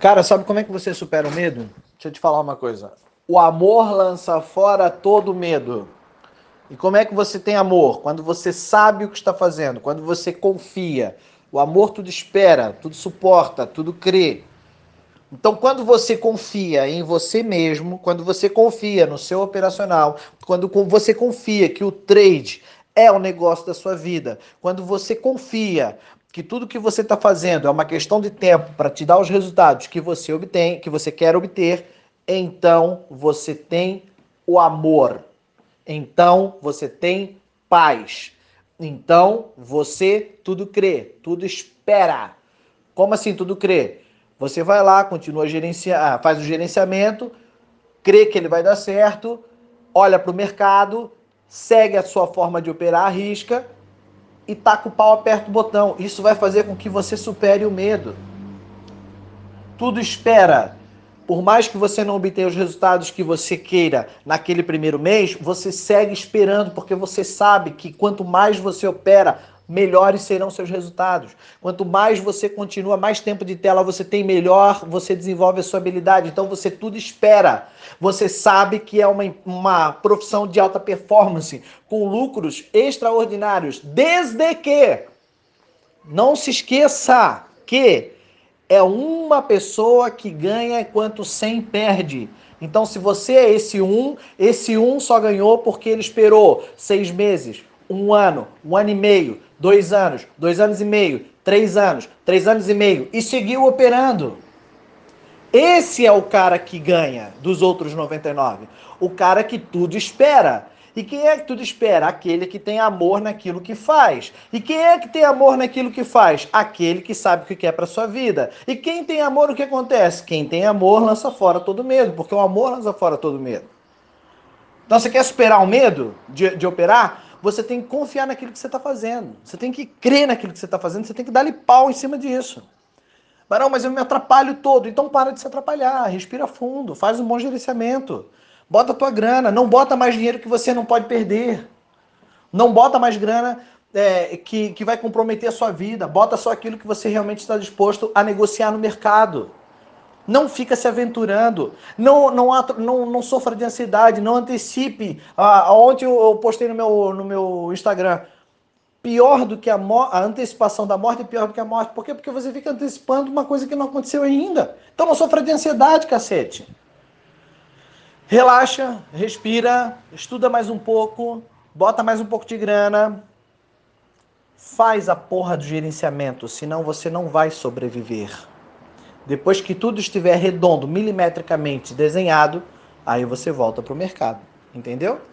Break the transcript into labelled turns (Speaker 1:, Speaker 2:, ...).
Speaker 1: Cara, sabe como é que você supera o medo? Deixa eu te falar uma coisa. O amor lança fora todo medo. E como é que você tem amor? Quando você sabe o que está fazendo, quando você confia. O amor tudo espera, tudo suporta, tudo crê. Então, quando você confia em você mesmo, quando você confia no seu operacional, quando você confia que o trade é o negócio da sua vida, quando você confia que tudo que você está fazendo é uma questão de tempo para te dar os resultados que você obtém, que você quer obter, então você tem o amor. Então você tem paz. Então você tudo crê, tudo espera. Como assim tudo crê? Você vai lá, continua gerenciar, ah, faz o gerenciamento, crê que ele vai dar certo, olha para o mercado, segue a sua forma de operar a risca e taca o pau, aperta o botão. Isso vai fazer com que você supere o medo. Tudo espera. Por mais que você não obtenha os resultados que você queira naquele primeiro mês, você segue esperando, porque você sabe que quanto mais você opera, melhores serão seus resultados. Quanto mais você continua, mais tempo de tela você tem, melhor você desenvolve a sua habilidade. Então você tudo espera. Você sabe que é uma, uma profissão de alta performance, com lucros extraordinários, desde que não se esqueça que é uma pessoa que ganha enquanto 100 perde. Então, se você é esse um, esse um só ganhou porque ele esperou seis meses, um ano, um ano e meio, dois anos, dois anos e meio, três anos, três anos e meio e seguiu operando. Esse é o cara que ganha dos outros 99. O cara que tudo espera. E quem é que tudo espera? Aquele que tem amor naquilo que faz. E quem é que tem amor naquilo que faz? Aquele que sabe o que quer para sua vida. E quem tem amor, o que acontece? Quem tem amor lança fora todo medo, porque o amor lança fora todo medo. Então você quer superar o medo de, de operar? Você tem que confiar naquilo que você está fazendo. Você tem que crer naquilo que você está fazendo. Você tem que dar-lhe pau em cima disso. Mas não, mas eu me atrapalho todo. Então para de se atrapalhar. Respira fundo. Faz um bom gerenciamento. Bota a tua grana. Não bota mais dinheiro que você não pode perder. Não bota mais grana é, que, que vai comprometer a sua vida. Bota só aquilo que você realmente está disposto a negociar no mercado. Não fica se aventurando. Não, não, não, não sofra de ansiedade. Não antecipe. Ah, ontem eu postei no meu, no meu Instagram. Pior do que a, a antecipação da morte é pior do que a morte. Por quê? Porque você fica antecipando uma coisa que não aconteceu ainda. Então não sofra de ansiedade, cacete. Relaxa, respira, estuda mais um pouco, bota mais um pouco de grana, faz a porra do gerenciamento, senão você não vai sobreviver. Depois que tudo estiver redondo, milimetricamente desenhado, aí você volta para o mercado. Entendeu?